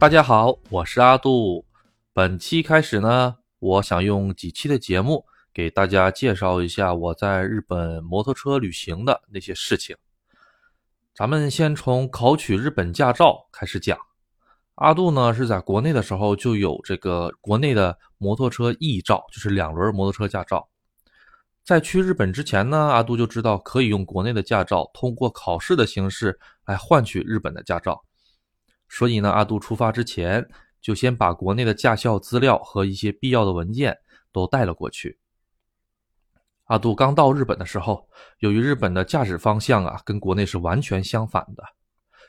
大家好，我是阿杜。本期开始呢，我想用几期的节目给大家介绍一下我在日本摩托车旅行的那些事情。咱们先从考取日本驾照开始讲。阿杜呢是在国内的时候就有这个国内的摩托车 E 照，就是两轮摩托车驾照。在去日本之前呢，阿杜就知道可以用国内的驾照通过考试的形式来换取日本的驾照。所以呢，阿杜出发之前就先把国内的驾校资料和一些必要的文件都带了过去。阿杜刚到日本的时候，由于日本的驾驶方向啊跟国内是完全相反的，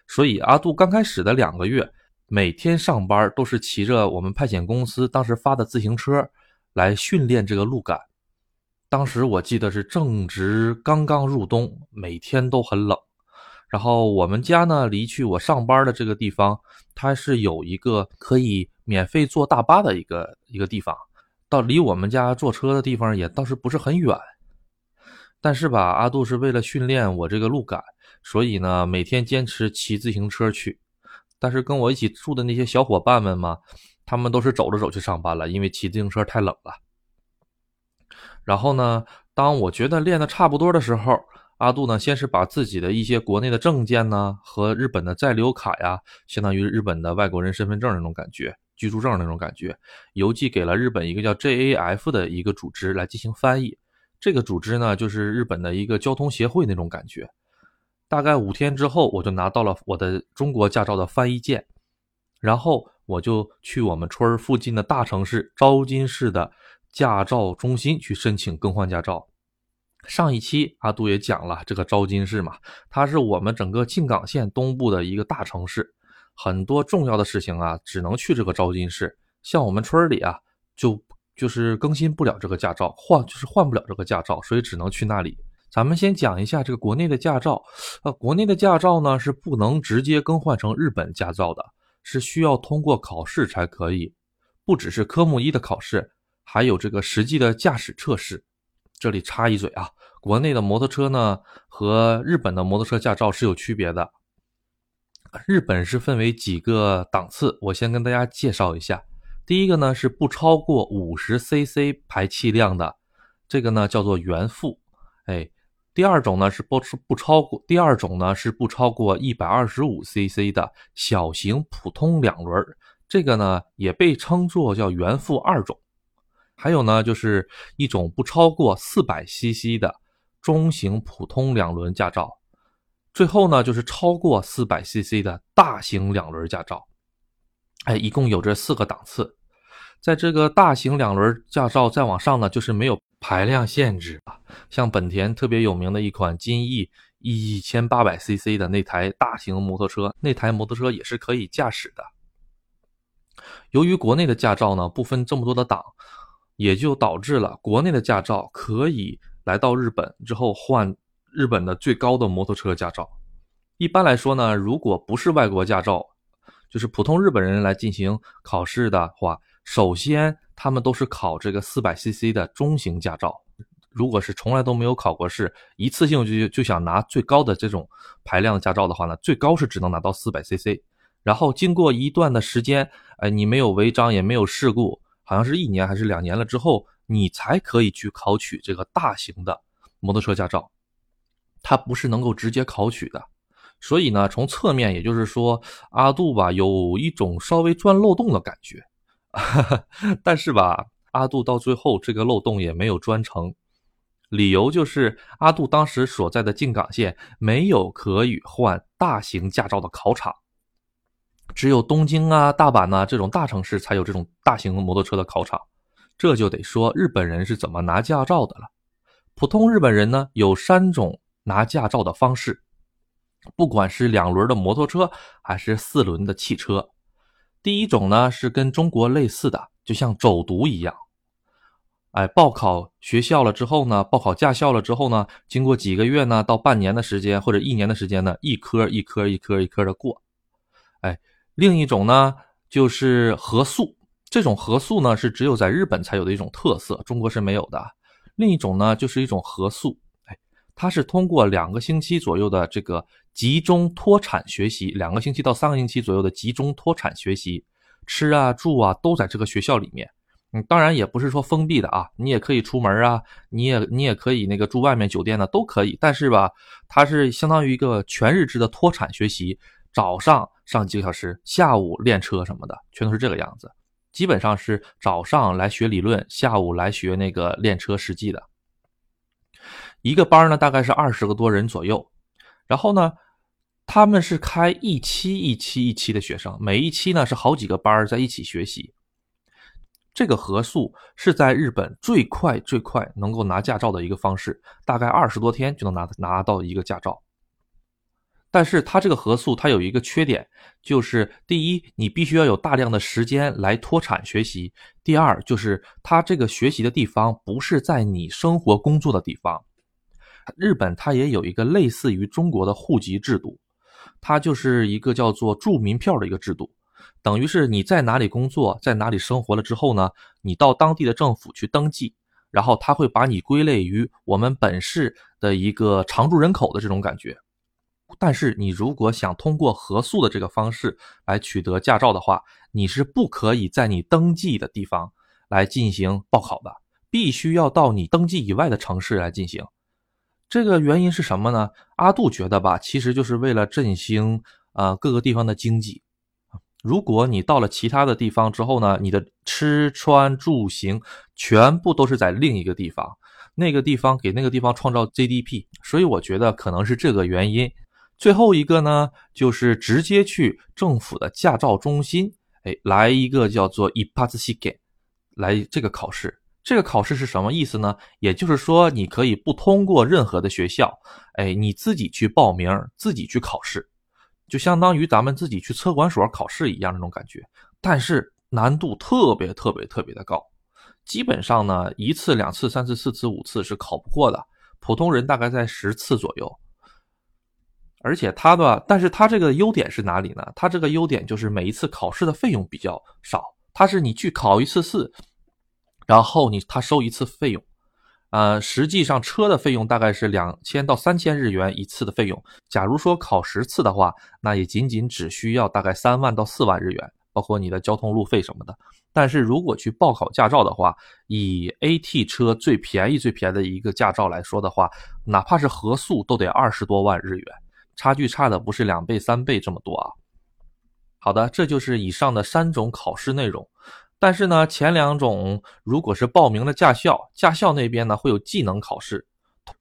所以阿杜刚开始的两个月，每天上班都是骑着我们派遣公司当时发的自行车来训练这个路感。当时我记得是正值刚刚入冬，每天都很冷。然后我们家呢，离去我上班的这个地方，它是有一个可以免费坐大巴的一个一个地方，到离我们家坐车的地方也倒是不是很远。但是吧，阿杜是为了训练我这个路感，所以呢，每天坚持骑自行车去。但是跟我一起住的那些小伙伴们嘛，他们都是走着走去上班了，因为骑自行车太冷了。然后呢，当我觉得练的差不多的时候。阿杜呢，先是把自己的一些国内的证件呢和日本的在留卡呀，相当于日本的外国人身份证那种感觉、居住证那种感觉，邮寄给了日本一个叫 JAF 的一个组织来进行翻译。这个组织呢，就是日本的一个交通协会那种感觉。大概五天之后，我就拿到了我的中国驾照的翻译件，然后我就去我们村儿附近的大城市昭金市的驾照中心去申请更换驾照。上一期阿杜也讲了这个招金市嘛，它是我们整个静冈县东部的一个大城市，很多重要的事情啊，只能去这个招金市。像我们村里啊，就就是更新不了这个驾照，换就是换不了这个驾照，所以只能去那里。咱们先讲一下这个国内的驾照，呃，国内的驾照呢是不能直接更换成日本驾照的，是需要通过考试才可以，不只是科目一的考试，还有这个实际的驾驶测试。这里插一嘴啊，国内的摩托车呢和日本的摩托车驾照是有区别的。日本是分为几个档次，我先跟大家介绍一下。第一个呢是不超过五十 cc 排气量的，这个呢叫做原付。哎，第二种呢是不不超过，第二种呢是不超过一百二十五 cc 的小型普通两轮，这个呢也被称作叫原付二种。还有呢，就是一种不超过四百 CC 的中型普通两轮驾照，最后呢就是超过四百 CC 的大型两轮驾照。哎，一共有这四个档次。在这个大型两轮驾照再往上呢，就是没有排量限制啊。像本田特别有名的一款金翼一千八百 CC 的那台大型摩托车，那台摩托车也是可以驾驶的。由于国内的驾照呢不分这么多的档。也就导致了国内的驾照可以来到日本之后换日本的最高的摩托车驾照。一般来说呢，如果不是外国驾照，就是普通日本人来进行考试的话，首先他们都是考这个四百 CC 的中型驾照。如果是从来都没有考过试，一次性就就想拿最高的这种排量驾照的话呢，最高是只能拿到四百 CC。然后经过一段的时间，哎，你没有违章也没有事故。好像是一年还是两年了之后，你才可以去考取这个大型的摩托车驾照，它不是能够直接考取的。所以呢，从侧面也就是说，阿杜吧有一种稍微钻漏洞的感觉。但是吧，阿杜到最后这个漏洞也没有钻成，理由就是阿杜当时所在的静冈县没有可以换大型驾照的考场。只有东京啊、大阪呐这种大城市才有这种大型摩托车的考场，这就得说日本人是怎么拿驾照的了。普通日本人呢有三种拿驾照的方式，不管是两轮的摩托车还是四轮的汽车。第一种呢是跟中国类似的，就像走读一样，哎，报考学校了之后呢，报考驾校了之后呢，经过几个月呢到半年的时间或者一年的时间呢，一科一科一科一科的过，另一种呢，就是合宿。这种合宿呢，是只有在日本才有的一种特色，中国是没有的。另一种呢，就是一种合宿。哎，它是通过两个星期左右的这个集中脱产学习，两个星期到三个星期左右的集中脱产学习，吃啊住啊都在这个学校里面。嗯，当然也不是说封闭的啊，你也可以出门啊，你也你也可以那个住外面酒店呢，都可以。但是吧，它是相当于一个全日制的脱产学习，早上上几个小时，下午练车什么的，全都是这个样子。基本上是早上来学理论，下午来学那个练车实际的。一个班呢，大概是二十个多人左右。然后呢，他们是开一期一期一期的学生，每一期呢是好几个班在一起学习。这个合宿是在日本最快最快能够拿驾照的一个方式，大概二十多天就能拿拿到一个驾照。但是它这个合宿它有一个缺点，就是第一，你必须要有大量的时间来脱产学习；第二，就是它这个学习的地方不是在你生活工作的地方。日本它也有一个类似于中国的户籍制度，它就是一个叫做住民票的一个制度。等于是你在哪里工作，在哪里生活了之后呢？你到当地的政府去登记，然后他会把你归类于我们本市的一个常住人口的这种感觉。但是你如果想通过合宿的这个方式来取得驾照的话，你是不可以在你登记的地方来进行报考的，必须要到你登记以外的城市来进行。这个原因是什么呢？阿杜觉得吧，其实就是为了振兴啊各个地方的经济。如果你到了其他的地方之后呢，你的吃穿住行全部都是在另一个地方，那个地方给那个地方创造 GDP，所以我觉得可能是这个原因。最后一个呢，就是直接去政府的驾照中心，哎，来一个叫做一帕兹西给，来这个考试。这个考试是什么意思呢？也就是说，你可以不通过任何的学校，哎，你自己去报名，自己去考试。就相当于咱们自己去车管所考试一样那种感觉，但是难度特别特别特别的高，基本上呢一次两次三次四次五次是考不过的，普通人大概在十次左右。而且它的，但是它这个优点是哪里呢？它这个优点就是每一次考试的费用比较少，它是你去考一次试，然后你他收一次费用。呃，实际上车的费用大概是两千到三千日元一次的费用。假如说考十次的话，那也仅仅只需要大概三万到四万日元，包括你的交通路费什么的。但是如果去报考驾照的话，以 AT 车最便宜最便宜的一个驾照来说的话，哪怕是合速都得二十多万日元，差距差的不是两倍三倍这么多啊。好的，这就是以上的三种考试内容。但是呢，前两种如果是报名的驾校，驾校那边呢会有技能考试。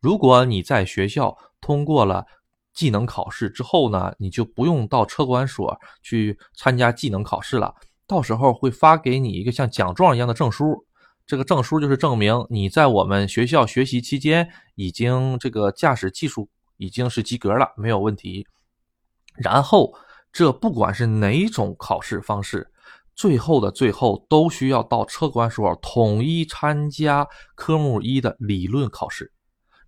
如果你在学校通过了技能考试之后呢，你就不用到车管所去参加技能考试了。到时候会发给你一个像奖状一样的证书，这个证书就是证明你在我们学校学习期间已经这个驾驶技术已经是及格了，没有问题。然后这不管是哪种考试方式。最后的最后，都需要到车管所统一参加科目一的理论考试。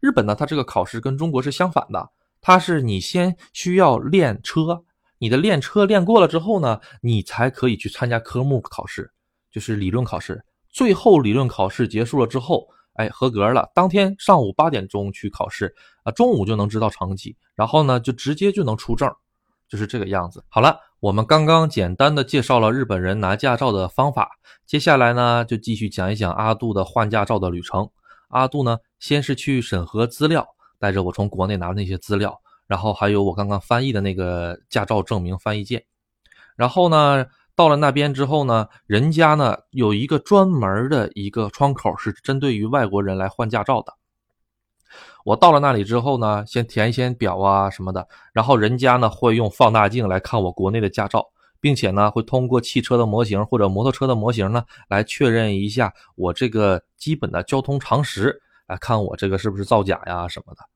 日本呢，它这个考试跟中国是相反的，它是你先需要练车，你的练车练过了之后呢，你才可以去参加科目考试，就是理论考试。最后理论考试结束了之后，哎，合格了，当天上午八点钟去考试啊，中午就能知道成绩，然后呢，就直接就能出证，就是这个样子。好了。我们刚刚简单的介绍了日本人拿驾照的方法，接下来呢就继续讲一讲阿杜的换驾照的旅程。阿杜呢先是去审核资料，带着我从国内拿的那些资料，然后还有我刚刚翻译的那个驾照证明翻译件。然后呢到了那边之后呢，人家呢有一个专门的一个窗口是针对于外国人来换驾照的。我到了那里之后呢，先填一些表啊什么的，然后人家呢会用放大镜来看我国内的驾照，并且呢会通过汽车的模型或者摩托车的模型呢来确认一下我这个基本的交通常识，来看我这个是不是造假呀什么的。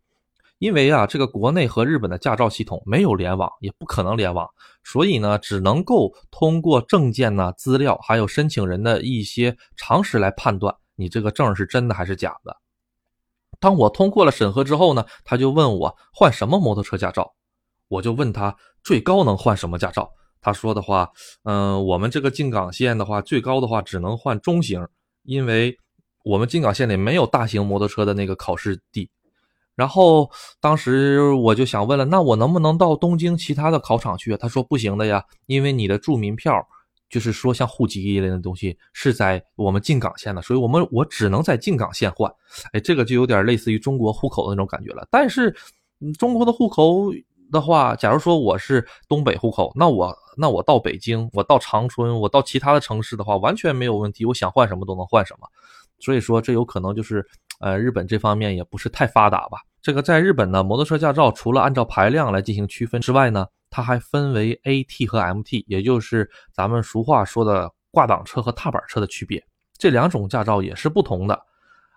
因为啊，这个国内和日本的驾照系统没有联网，也不可能联网，所以呢只能够通过证件呢资料还有申请人的一些常识来判断你这个证是真的还是假的。当我通过了审核之后呢，他就问我换什么摩托车驾照，我就问他最高能换什么驾照。他说的话，嗯，我们这个进港线的话，最高的话只能换中型，因为我们进港线里没有大型摩托车的那个考试地。然后当时我就想问了，那我能不能到东京其他的考场去？他说不行的呀，因为你的住民票，就是说像户籍一类的东西是在我们进港县的，所以我们我只能在进港县换。哎，这个就有点类似于中国户口的那种感觉了。但是，中国的户口的话，假如说我是东北户口，那我那我到北京，我到长春，我到其他的城市的话，完全没有问题，我想换什么都能换什么。所以说，这有可能就是。呃，日本这方面也不是太发达吧？这个在日本呢，摩托车驾照除了按照排量来进行区分之外呢，它还分为 AT 和 MT，也就是咱们俗话说的挂档车和踏板车的区别。这两种驾照也是不同的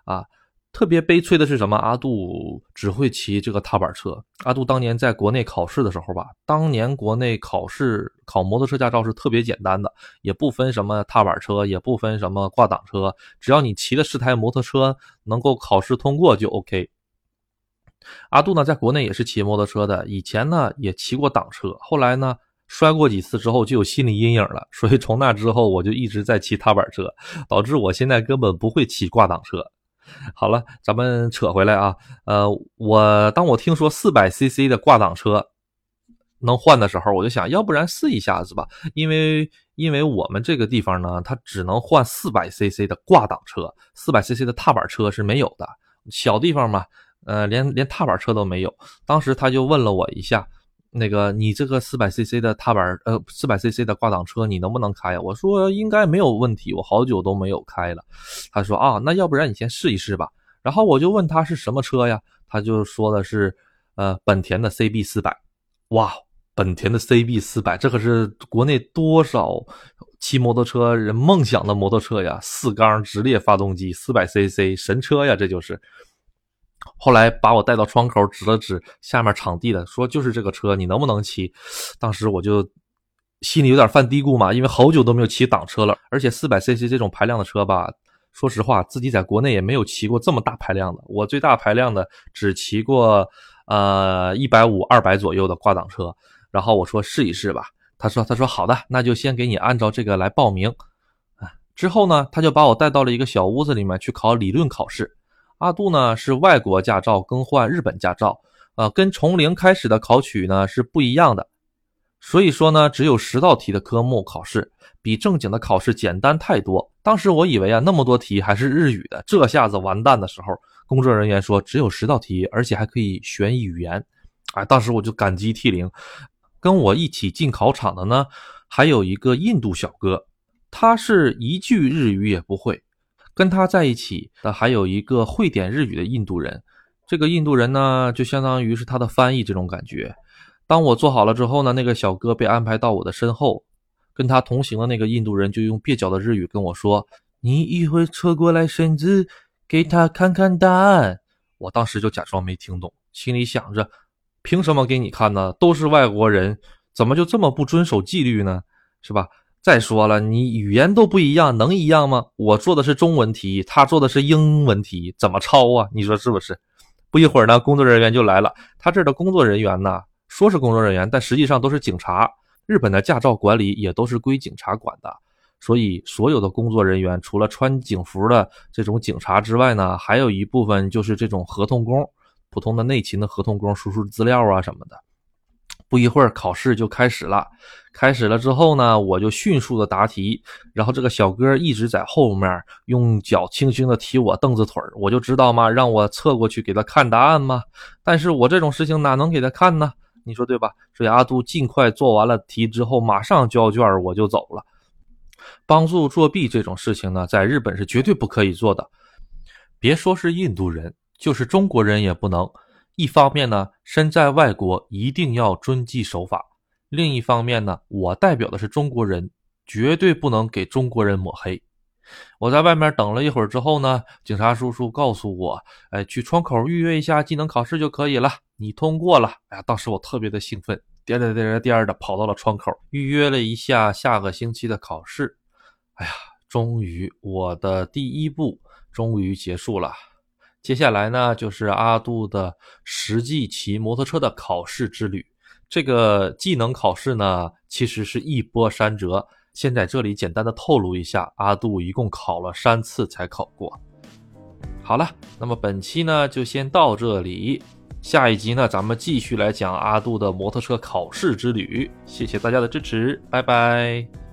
啊。特别悲催的是什么？阿杜只会骑这个踏板车。阿杜当年在国内考试的时候吧，当年国内考试考摩托车驾照是特别简单的，也不分什么踏板车，也不分什么挂挡车，只要你骑的是台摩托车，能够考试通过就 OK。阿杜呢，在国内也是骑摩托车的，以前呢也骑过挡车，后来呢摔过几次之后就有心理阴影了，所以从那之后我就一直在骑踏板车，导致我现在根本不会骑挂挡车。好了，咱们扯回来啊，呃，我当我听说四百 CC 的挂挡车能换的时候，我就想要不然试一下子吧，因为因为我们这个地方呢，它只能换四百 CC 的挂挡车，四百 CC 的踏板车是没有的，小地方嘛，呃，连连踏板车都没有。当时他就问了我一下。那个，你这个四百 cc 的踏板，呃，四百 cc 的挂挡车，你能不能开呀？我说应该没有问题，我好久都没有开了。他说啊，那要不然你先试一试吧。然后我就问他是什么车呀？他就说的是，呃，本田的 CB 四百。哇，本田的 CB 四百，这可是国内多少骑摩托车人梦想的摩托车呀！四缸直列发动机，四百 cc 神车呀，这就是。后来把我带到窗口，指了指下面场地的，说就是这个车，你能不能骑？当时我就心里有点犯嘀咕嘛，因为好久都没有骑挡车了，而且四百 cc 这种排量的车吧，说实话，自己在国内也没有骑过这么大排量的。我最大排量的只骑过呃一百五、二百左右的挂挡车。然后我说试一试吧，他说他说好的，那就先给你按照这个来报名啊。之后呢，他就把我带到了一个小屋子里面去考理论考试。阿杜呢是外国驾照更换日本驾照，呃，跟从零开始的考取呢是不一样的，所以说呢只有十道题的科目考试，比正经的考试简单太多。当时我以为啊那么多题还是日语的，这下子完蛋的时候，工作人员说只有十道题，而且还可以选语言，哎，当时我就感激涕零。跟我一起进考场的呢还有一个印度小哥，他是一句日语也不会。跟他在一起的还有一个会点日语的印度人，这个印度人呢，就相当于是他的翻译这种感觉。当我做好了之后呢，那个小哥被安排到我的身后，跟他同行的那个印度人就用蹩脚的日语跟我说：“你一会侧过来身子，给他看看答案。”我当时就假装没听懂，心里想着：凭什么给你看呢？都是外国人，怎么就这么不遵守纪律呢？是吧？再说了，你语言都不一样，能一样吗？我做的是中文题，他做的是英文题，怎么抄啊？你说是不是？不一会儿呢，工作人员就来了。他这儿的工作人员呢，说是工作人员，但实际上都是警察。日本的驾照管理也都是归警察管的，所以所有的工作人员除了穿警服的这种警察之外呢，还有一部分就是这种合同工，普通的内勤的合同工，输出资料啊什么的。不一会儿，考试就开始了。开始了之后呢，我就迅速的答题，然后这个小哥一直在后面用脚轻轻的踢我凳子腿我就知道嘛，让我侧过去给他看答案嘛。但是我这种事情哪能给他看呢？你说对吧？所以阿杜尽快做完了题之后，马上交卷，我就走了。帮助作弊这种事情呢，在日本是绝对不可以做的，别说是印度人，就是中国人也不能。一方面呢，身在外国一定要遵纪守法；另一方面呢，我代表的是中国人，绝对不能给中国人抹黑。我在外面等了一会儿之后呢，警察叔叔告诉我：“哎，去窗口预约一下技能考试就可以了，你通过了。”哎呀，当时我特别的兴奋，颠颠颠颠颠的跑到了窗口，预约了一下下个星期的考试。哎呀，终于我的第一步终于结束了。接下来呢，就是阿杜的实际骑摩托车的考试之旅。这个技能考试呢，其实是一波三折。先在这里简单的透露一下，阿杜一共考了三次才考过。好了，那么本期呢就先到这里，下一集呢咱们继续来讲阿杜的摩托车考试之旅。谢谢大家的支持，拜拜。